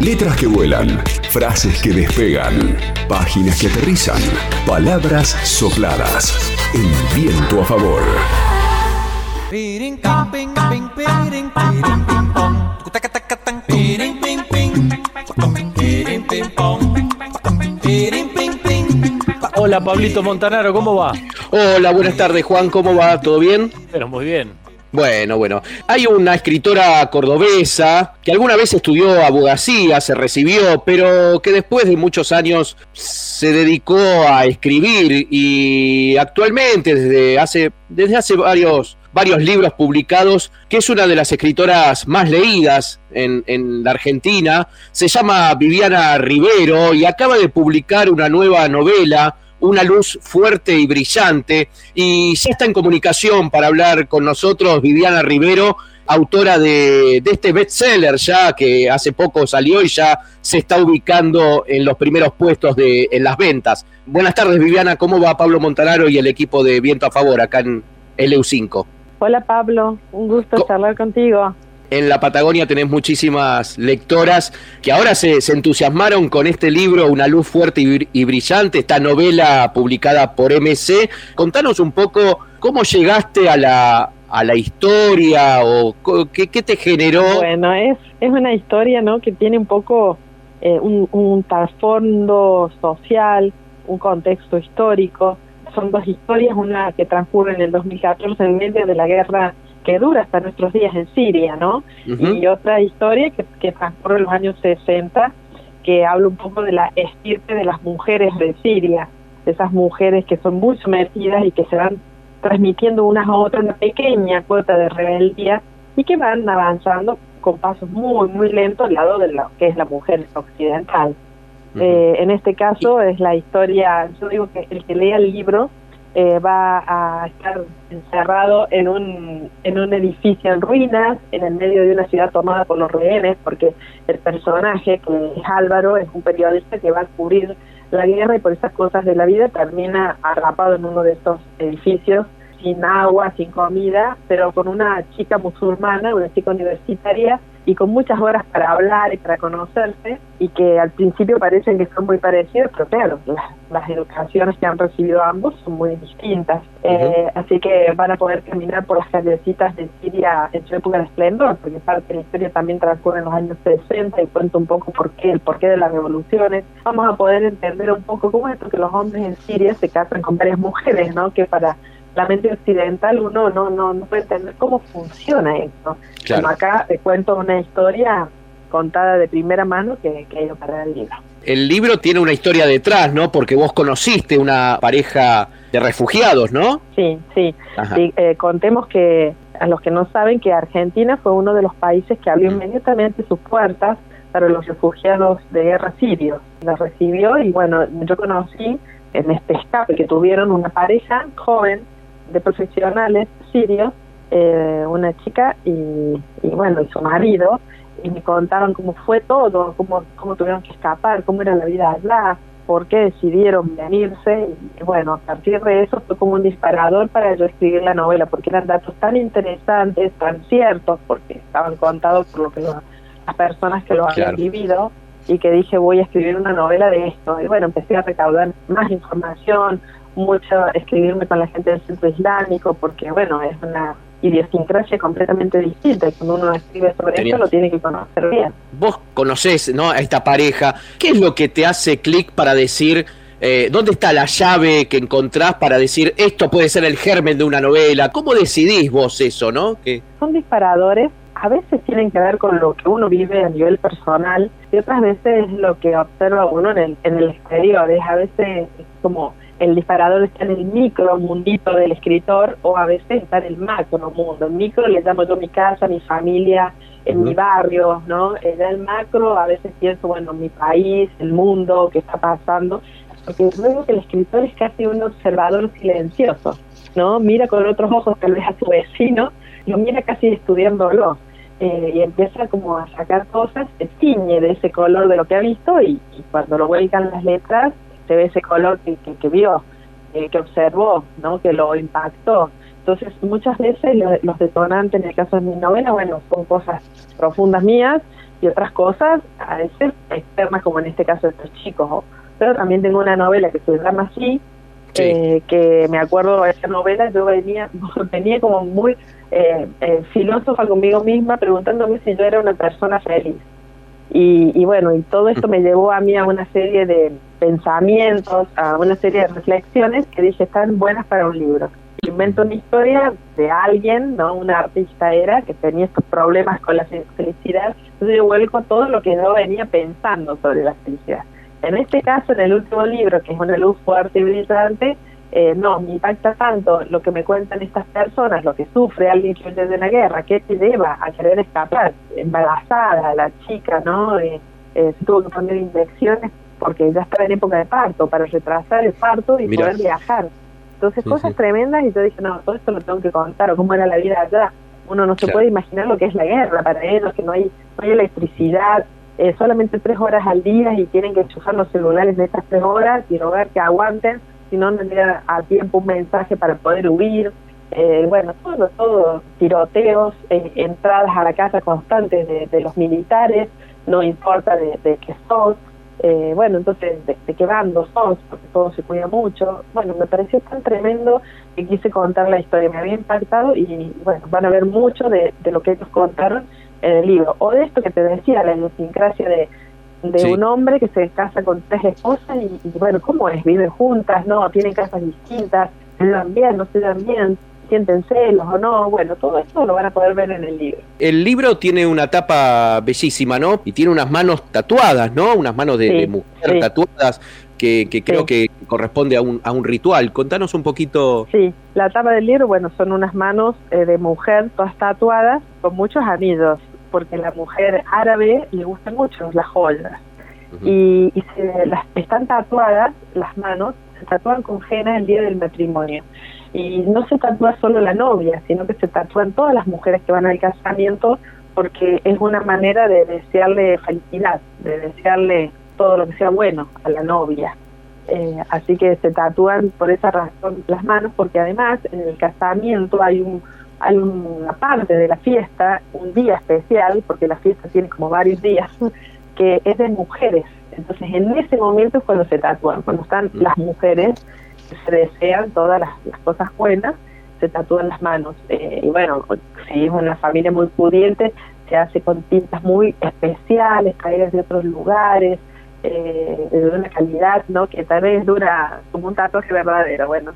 Letras que vuelan, frases que despegan, páginas que aterrizan, palabras sopladas. En viento a favor. Hola Pablito Montanaro, ¿cómo va? Hola, buenas tardes Juan, ¿cómo va? ¿Todo bien? Pero muy bien. Bueno, bueno. Hay una escritora cordobesa que alguna vez estudió abogacía, se recibió, pero que después de muchos años se dedicó a escribir y actualmente desde hace, desde hace varios, varios libros publicados, que es una de las escritoras más leídas en, en la Argentina, se llama Viviana Rivero y acaba de publicar una nueva novela una luz fuerte y brillante. Y ya está en comunicación para hablar con nosotros Viviana Rivero, autora de, de, este bestseller ya que hace poco salió y ya se está ubicando en los primeros puestos de, en las ventas. Buenas tardes Viviana, ¿cómo va Pablo Montanaro y el equipo de Viento a Favor acá en LU5? Hola Pablo, un gusto Co charlar contigo en la Patagonia tenés muchísimas lectoras que ahora se, se entusiasmaron con este libro, Una luz fuerte y, brillante, esta novela publicada por MC. Contanos un poco cómo llegaste a la, a la historia o qué, qué te generó. Bueno, es, es una historia ¿no? que tiene un poco eh, un, un trasfondo social, un contexto histórico. Son dos historias, una que transcurre en el 2014 en medio de la guerra que dura hasta nuestros días en Siria, ¿no? Uh -huh. Y otra historia que, que transcurre en los años 60, que habla un poco de la estirpe de las mujeres de Siria, de esas mujeres que son muy sometidas y que se van transmitiendo unas a otras una pequeña cuota de rebeldía y que van avanzando con pasos muy, muy lentos al lado de lo que es la mujer occidental. Uh -huh. eh, en este caso es la historia, yo digo que el que lea el libro eh, va a estar encerrado en un, en un edificio en ruinas, en el medio de una ciudad tomada por los rehenes, porque el personaje, que es Álvaro, es un periodista que va a cubrir la guerra y por esas cosas de la vida termina atrapado en uno de estos edificios sin agua, sin comida, pero con una chica musulmana, una chica universitaria, y con muchas horas para hablar y para conocerse, y que al principio parecen que son muy parecidos, pero claro, las, las educaciones que han recibido ambos son muy distintas. Uh -huh. eh, así que van a poder caminar por las callecitas de Siria en su época de esplendor, porque parte de la historia también transcurre en los años 60 y cuenta un poco por qué, el porqué de las revoluciones. Vamos a poder entender un poco cómo es esto que los hombres en Siria se casan con varias mujeres, ¿no? Que para la mente occidental uno no, no, no puede entender cómo funciona esto. Claro. Como acá te cuento una historia contada de primera mano que, que ha ido para el libro. El libro tiene una historia detrás, ¿no? Porque vos conociste una pareja de refugiados, ¿no? Sí, sí. sí eh, contemos que a los que no saben que Argentina fue uno de los países que abrió inmediatamente sus puertas para los refugiados de guerra sirios. Los recibió y bueno, yo conocí en este escape que tuvieron una pareja joven de profesionales sirios, eh, una chica y, y, bueno, y su marido, y me contaban cómo fue todo, cómo, cómo tuvieron que escapar, cómo era la vida allá, por qué decidieron venirse, y bueno, a partir de eso fue como un disparador para yo escribir la novela, porque eran datos tan interesantes, tan ciertos, porque estaban contados por lo que las personas que lo habían vivido, y que dije voy a escribir una novela de esto, y bueno, empecé a recaudar más información, mucho escribirme con la gente del centro islámico porque bueno es una idiosincrasia completamente distinta y cuando uno escribe sobre Tenía... esto lo tiene que conocer bien. Vos conocés ¿no? a esta pareja, ¿qué es lo que te hace clic para decir eh, dónde está la llave que encontrás para decir esto puede ser el germen de una novela? ¿Cómo decidís vos eso, no? Que... Son disparadores a veces tienen que ver con lo que uno vive a nivel personal y otras veces es lo que observa uno en el, en el exterior, es a veces como el disparador está en el micro mundito del escritor o a veces está en el macro mundo. El micro le llamo yo mi casa, mi familia, en uh -huh. mi barrio, ¿no? En el macro a veces pienso, bueno, mi país, el mundo, qué está pasando, porque luego que el escritor es casi un observador silencioso, ¿no? Mira con otros ojos tal vez a su vecino, lo mira casi estudiándolo. Eh, y empieza como a sacar cosas, se ciñe de ese color de lo que ha visto y, y cuando lo vuelcan las letras se ve ese color que, que, que vio, eh, que observó, ¿no? que lo impactó. Entonces, muchas veces lo, los detonantes, en el caso de mi novela, bueno, son cosas profundas mías, y otras cosas a veces externas, como en este caso de estos chicos. Pero también tengo una novela que se llama así, eh, que me acuerdo de esa novela, yo venía, venía como muy eh, eh, filósofa conmigo misma, preguntándome si yo era una persona feliz. Y, y, bueno, y todo esto me llevó a mí a una serie de pensamientos, a una serie de reflexiones que dije están buenas para un libro. Invento una historia de alguien, no una artista era, que tenía estos problemas con la felicidad, entonces yo vuelco todo lo que yo venía pensando sobre la felicidad. En este caso, en el último libro, que es una luz fuerte y brillante, eh, no, me impacta tanto lo que me cuentan estas personas, lo que sufre alguien que huye de una guerra, qué te lleva a querer escapar, embarazada, la chica, ¿no? Eh, eh, se tuvo que poner inyecciones porque ya estaba en época de parto, para retrasar el parto y poder viajar. Entonces, cosas tremendas y yo dije, no, todo esto lo tengo que contar, o cómo era la vida allá. Uno no se puede imaginar lo que es la guerra para ellos, que no hay, no hay electricidad, eh, solamente tres horas al día y tienen que enchufar los celulares de estas tres horas y rogar que aguanten, si no, no llega a tiempo un mensaje para poder huir. Eh, bueno, todo, todo, tiroteos, entradas a la casa constantes de, los militares, no importa de, de qué sos, eh, bueno, entonces, de, de, qué bando sos, porque todo se cuida mucho. Bueno, me pareció tan tremendo que quise contar la historia, me había impactado y bueno, van a ver mucho de, de lo que ellos contaron en el libro. O de esto que te decía, la idiosincrasia de, de un hombre que se casa con tres esposas y, bueno, ¿cómo es? Viven juntas, ¿no? Tienen casas distintas, se dan bien, no se dan bien, sienten celos o no, bueno, todo eso lo van a poder ver en el libro. El libro tiene una tapa bellísima, ¿no? Y tiene unas manos tatuadas, ¿no? Unas manos de, mujer tatuadas que, que creo que corresponde a un, a un ritual. Contanos un poquito. Sí, la tapa del libro, bueno, son unas manos eh, de mujer todas tatuadas con muchos anillos porque a la mujer árabe le gustan mucho las joyas. Y, se, las, están tatuadas, las manos, se tatúan con henna el día del matrimonio. Y no se tatúa solo la novia, sino que se tatúan todas las mujeres que van al casamiento porque es una manera de desearle felicidad, de desearle todo lo que sea bueno a la novia. Eh, así que se tatúan por esa razón las manos, porque además en el casamiento hay un hay una parte de la fiesta, un día especial, porque la fiesta tiene como varios días, que es de mujeres. Entonces, en ese momento es cuando se tatúan, cuando están las mujeres se desean todas las, cosas buenas, se tatúan las manos. Eh, y bueno, si es una familia muy pudiente, se hace con tintas muy especiales, caídas de otros lugares, eh, de una calidad, ¿no? Que tal vez dura como un tatuaje verdadero. Bueno,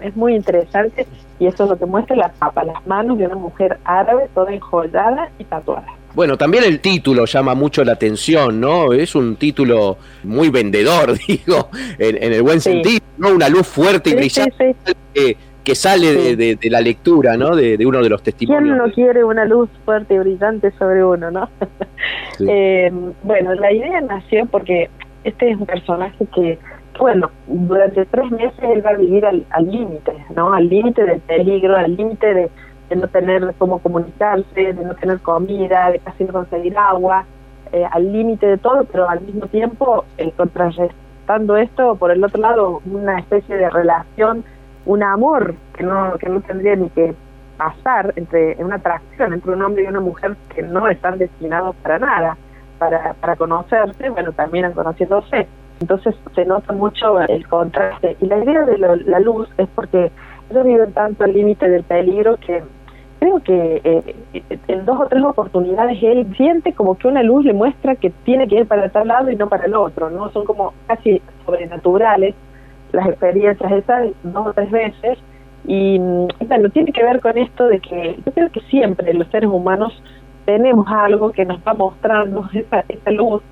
es muy interesante y eso es lo que muestra la tapa, las manos de una mujer árabe toda enjollada y tatuada. Bueno, también el título llama mucho la atención, ¿no? Es un título muy vendedor, digo, en, el buen sentido, ¿no? Una luz fuerte y brillante que, sale de, la lectura, ¿no? De, uno de los testimonios. ¿Quién no quiere una luz fuerte y brillante sobre uno, no? eh, bueno, la idea nació porque este es un personaje que bueno, durante tres meses él va a vivir al límite, ¿no? Al límite del peligro, al límite de, no tener cómo comunicarse, de no tener comida, de casi no conseguir agua, eh, al límite de todo, pero al mismo tiempo, eh, contrarrestando esto, por el otro lado, una especie de relación, un amor que no, que no tendría ni que pasar entre una atracción entre un hombre y una mujer que no están destinados para nada, para, para conocerse, bueno, también conociéndose entonces se nota mucho el contraste. Y la idea de la luz es porque ellos viven tanto al límite del peligro que creo que eh, en dos o tres oportunidades él siente como que una luz le muestra que tiene que ir para tal lado y no para el otro, ¿no? Son como casi sobrenaturales las experiencias esas dos o tres veces. Y bueno, tiene que ver con esto de que yo creo que siempre los seres humanos tenemos algo que nos va mostrando esa, esa luz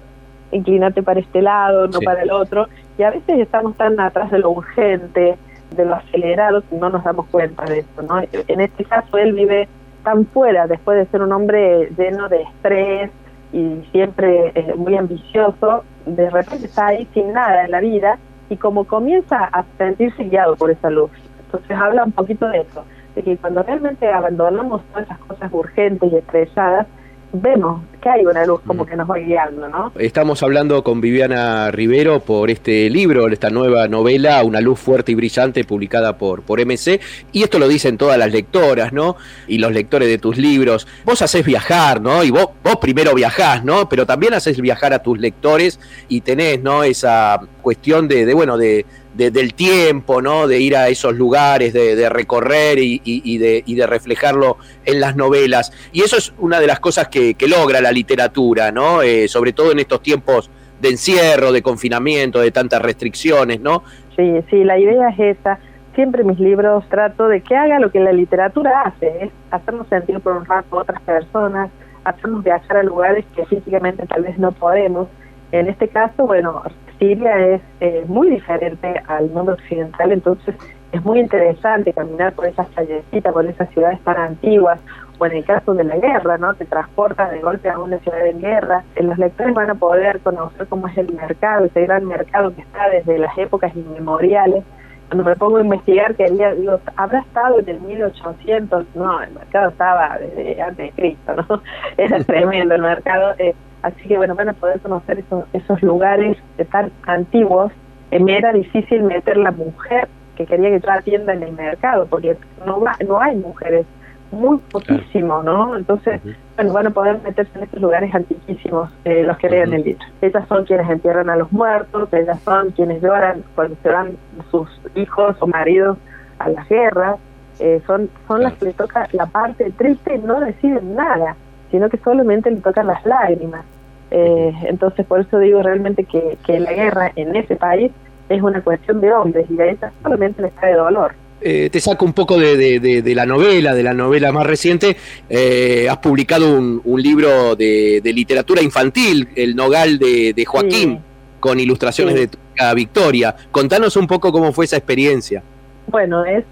inclinarte para este lado, no para el otro, y a veces estamos tan atrás de lo urgente, de lo acelerado, que no nos damos cuenta de eso, ¿no? En este caso él vive tan fuera, después de ser un hombre lleno de estrés y siempre eh, muy ambicioso, de repente está ahí sin nada en la vida y como comienza a sentirse guiado por esa luz. Entonces habla un poquito de eso, de que cuando realmente abandonamos todas esas cosas urgentes y estresadas, vemos que hay una luz como que nos va guiando, ¿no? Estamos hablando con Viviana Rivero por este libro, esta nueva novela, Una luz fuerte y brillante, publicada por, por MC, y esto lo dicen todas las lectoras, ¿no? Y los lectores de tus libros. Vos haces viajar, ¿no? Y vos, vos primero viajás, ¿no? Pero también haces viajar a tus lectores y tenés, ¿no? Esa cuestión de, de bueno, de del tiempo, ¿no? de ir a esos lugares, de, recorrer y, de, y, de, reflejarlo en las novelas. Y eso es una de las cosas que, logra la literatura, ¿no? Eh, sobre todo en estos tiempos de encierro, de confinamiento, de tantas restricciones, ¿no? Sí, sí, la idea es esa. Siempre mis libros trato de que haga lo que la literatura hace, es hacernos sentir por un rato a otras personas, hacernos viajar a lugares que físicamente tal vez no podemos. En este caso, bueno, Siria es eh, muy diferente al mundo occidental, entonces es muy interesante caminar por esas callecitas, por esas ciudades tan antiguas, o en el caso de la guerra, ¿no? Te transportas de golpe a una ciudad en guerra. Eh, los lectores van a poder conocer cómo es el mercado, ese gran mercado que está desde las épocas inmemoriales. Cuando me pongo a investigar, que digo, habrá estado en el 1800, no, el mercado estaba desde antes de Cristo, ¿no? Era tremendo el mercado. Eh, Así que bueno, van a poder conocer esos, esos lugares tan antiguos. Eh, me era difícil meter la mujer que quería que yo atienda en el mercado, porque no, no hay mujeres, muy poquísimo, ¿no? Entonces, bueno, van a poder meterse en estos lugares antiquísimos, eh, los que lean el libro. Ellas son quienes entierran a los muertos, ellas son quienes lloran cuando se van sus hijos o maridos a las guerras, eh, son, son las que le toca la parte triste y no deciden nada sino que solamente le tocan las lágrimas. Eh, entonces, por eso digo realmente que, que, la guerra en ese país es una cuestión de hombres y a ella solamente les trae dolor. Eh, te saco un poco de, de, la novela, de la novela más reciente. Eh, has publicado un, un libro de, literatura infantil, El Nogal de, Joaquín, con ilustraciones de Victoria. Contanos un poco cómo fue esa experiencia. Bueno, es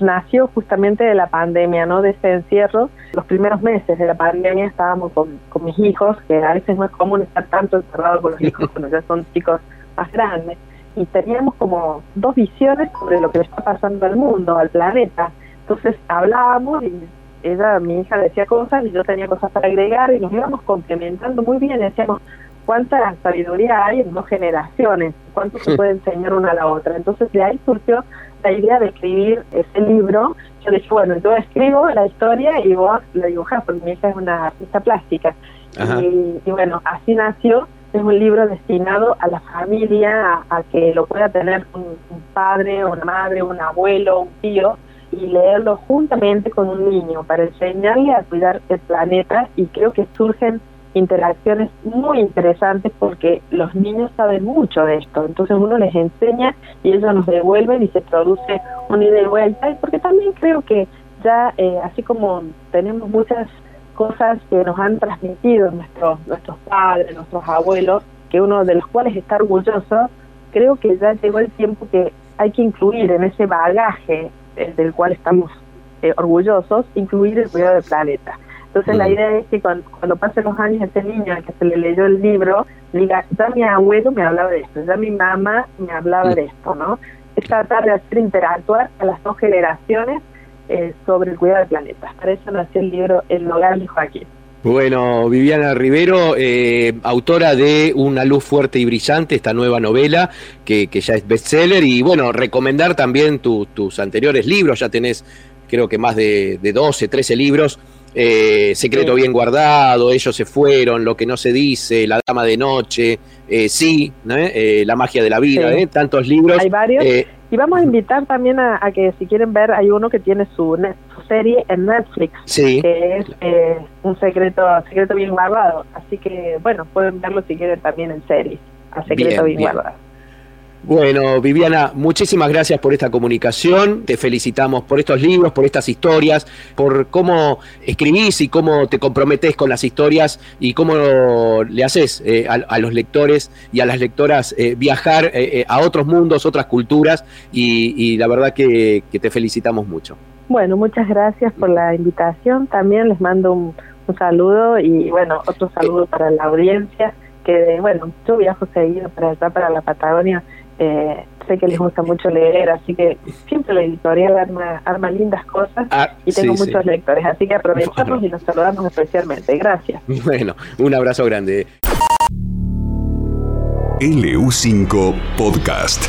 nació justamente de la pandemia, ¿no? De ese encierro. Los primeros meses de la pandemia estábamos con, con mis hijos, que a veces no es común estar tanto encerrado con los hijos cuando ya son chicos más grandes. Y teníamos como dos visiones sobre lo que le está pasando al mundo, al planeta. Entonces hablábamos y ella, mi hija decía cosas y yo tenía cosas para agregar y nos íbamos complementando muy bien. Decíamos, cuánta sabiduría hay en dos generaciones, cuánto se puede enseñar una a la otra. Entonces de ahí surgió la idea de escribir ese libro, yo dije, bueno, yo escribo la historia y vos la dibujás, porque mi hija es una artista plástica. Y, bueno, así nació. Es un libro destinado a la familia, a, que lo pueda tener un, un, padre, una madre, un abuelo, un tío, y leerlo juntamente con un niño para enseñarle a cuidar el planeta. Y creo que surgen interacciones muy interesantes porque los niños saben mucho de esto, entonces uno les enseña y ellos nos devuelven y se produce un ida y vuelta, porque también creo que ya eh, así como tenemos muchas cosas que nos han transmitido nuestros, nuestros padres, nuestros abuelos, que uno de los cuales está orgulloso, creo que ya llegó el tiempo que hay que incluir en ese bagaje eh, del cual estamos eh, orgullosos, incluir el cuidado del planeta. Entonces la idea es que cuando, pasen los años ese niño al que se le leyó el libro, diga, ya mi abuelo me hablaba de esto, ya mi mamá me hablaba de esto, ¿no? Es tratar de hacer interactuar a las dos generaciones eh, sobre el cuidado del planeta. Para eso nació el libro El hogar de Joaquín. Bueno, Viviana Rivero, eh, autora de Una luz fuerte y brillante, esta nueva novela que, que ya es bestseller, y bueno, recomendar también tus anteriores libros, ya tenés creo que más de, de 12, 13 libros eh, secreto bien guardado, ellos se fueron, lo que no se dice, La Dama de Noche, eh, sí, eh, La Magia de la Vida, tantos libros. Hay varios. y vamos a invitar también a, que si quieren ver, hay uno que tiene su, serie en Netflix, que es un secreto, secreto bien guardado. Así que, bueno, pueden verlo si quieren también en serie, a Secreto bien guardado. Bueno, Viviana, muchísimas gracias por esta comunicación. Te felicitamos por estos libros, por estas historias, por cómo escribís y cómo te comprometes con las historias y cómo le haces eh, a, los lectores y a las lectoras eh, viajar eh, a otros mundos, otras culturas y, la verdad que, te felicitamos mucho. Bueno, muchas gracias por la invitación. También les mando un, un saludo y bueno, otro saludo para la audiencia que bueno, yo viajo seguido para allá, para la Patagonia Eh, sé que les gusta mucho leer, así que siempre la editorial arma, arma lindas cosas Ah, y tengo sí, muchos sí. lectores, así que aprovechamos Bueno. y nos saludamos especialmente. Gracias. Bueno, un abrazo grande. LU5 Podcast.